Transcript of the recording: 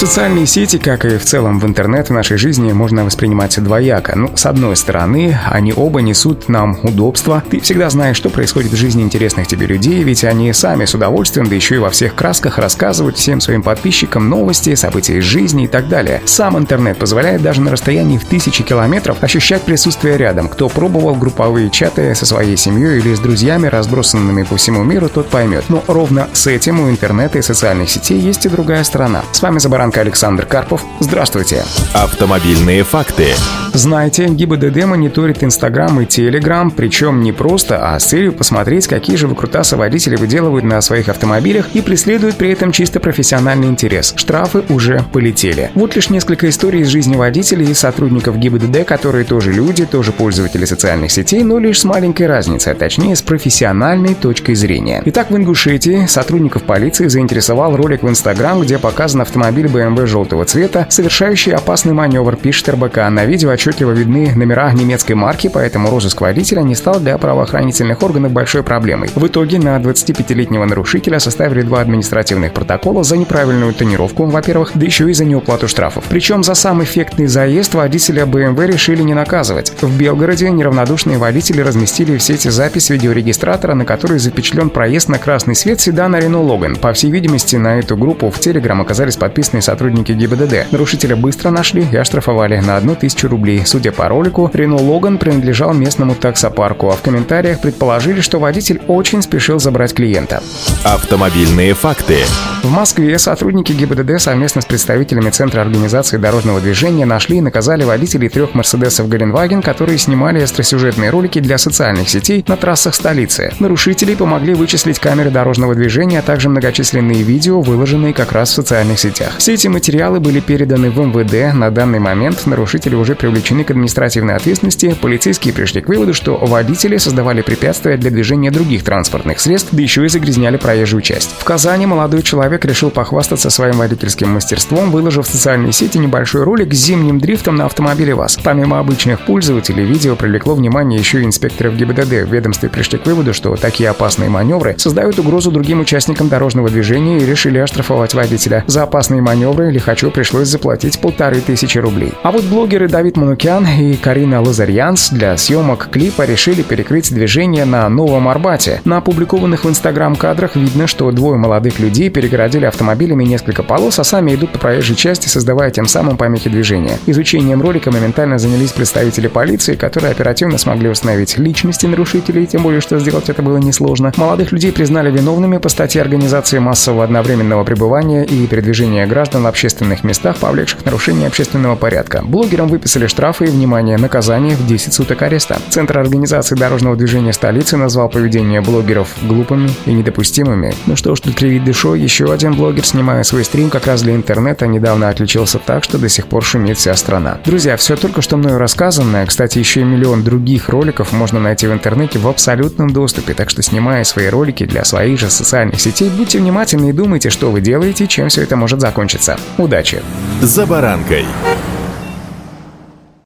Социальные сети, как и в целом в интернет в нашей жизни, можно воспринимать двояко. Ну, с одной стороны, они оба несут нам удобства. Ты всегда знаешь, что происходит в жизни интересных тебе людей, ведь они сами с удовольствием, да еще и во всех красках рассказывают всем своим подписчикам новости, события из жизни и так далее. Сам интернет позволяет даже на расстоянии в тысячи километров ощущать присутствие рядом. Кто пробовал групповые чаты со своей семьей или с друзьями, разбросанными по всему миру, тот поймет. Но ровно с этим у интернета и социальных сетей есть и другая сторона. С вами Забаран Банк Александр Карпов. Здравствуйте. Автомобильные факты. Знаете, ГИБДД мониторит Инстаграм и Телеграм, причем не просто, а с целью посмотреть, какие же выкрутасы водители выделывают на своих автомобилях и преследуют при этом чисто профессиональный интерес. Штрафы уже полетели. Вот лишь несколько историй из жизни водителей и сотрудников ГИБДД, которые тоже люди, тоже пользователи социальных сетей, но лишь с маленькой разницей, а точнее с профессиональной точкой зрения. Итак, в Ингушетии сотрудников полиции заинтересовал ролик в Инстаграм, где показан автомобиль BMW желтого цвета, совершающий опасный маневр, пишет РБК. На видео отчетливо видны номера немецкой марки, поэтому розыск водителя не стал для правоохранительных органов большой проблемой. В итоге на 25-летнего нарушителя составили два административных протокола за неправильную тонировку, во-первых, да еще и за неуплату штрафов. Причем за сам эффектный заезд водителя BMW решили не наказывать. В Белгороде неравнодушные водители разместили в сети запись видеорегистратора, на которой запечатлен проезд на красный свет седана Renault Logan. По всей видимости, на эту группу в Telegram оказались подписаны сотрудники ГИБДД. Нарушителя быстро нашли и оштрафовали на 1000 рублей. Судя по ролику, Рено Логан принадлежал местному таксопарку, а в комментариях предположили, что водитель очень спешил забрать клиента. Автомобильные факты. В Москве сотрудники ГИБДД совместно с представителями Центра организации дорожного движения нашли и наказали водителей трех Мерседесов Геленваген, которые снимали остросюжетные ролики для социальных сетей на трассах столицы. Нарушителей помогли вычислить камеры дорожного движения, а также многочисленные видео, выложенные как раз в социальных сетях. Все эти материалы были переданы в МВД. На данный момент нарушители уже привлечены к административной ответственности. Полицейские пришли к выводу, что водители создавали препятствия для движения других транспортных средств, да еще и загрязняли проезжую часть. В Казани молодой человек решил похвастаться своим водительским мастерством, выложив в социальные сети небольшой ролик с зимним дрифтом на автомобиле ВАЗ. Помимо обычных пользователей, видео привлекло внимание еще и инспекторов ГИБДД. В ведомстве пришли к выводу, что такие опасные маневры создают угрозу другим участникам дорожного движения и решили оштрафовать водителя. За опасные маневры лихачу пришлось заплатить полторы тысячи рублей. А вот блогеры Давид Манукян и Карина Лазарьянс для съемок клипа решили перекрыть движение на Новом Арбате. На опубликованных в Инстаграм кадрах видно, что двое молодых людей перегородили автомобилями несколько полос, а сами идут по проезжей части, создавая тем самым помехи движения. Изучением ролика моментально занялись представители полиции, которые оперативно смогли установить личности нарушителей, тем более, что сделать это было несложно. Молодых людей признали виновными по статье организации массового одновременного пребывания и передвижения граждан на общественных местах, повлекших нарушение общественного порядка. Блогерам выписали штрафы и, внимание, наказание в 10 суток ареста. Центр организации дорожного движения столицы назвал поведение блогеров глупыми и недопустимыми. Ну что ж, тут кривить душой, еще один блогер, снимая свой стрим как раз для интернета, недавно отличился так, что до сих пор шумит вся страна. Друзья, все только что мною рассказанное, кстати, еще и миллион других роликов можно найти в интернете в абсолютном доступе, так что снимая свои ролики для своих же социальных сетей, будьте внимательны и думайте, что вы делаете чем все это может закончиться. Удачи! «За баранкой»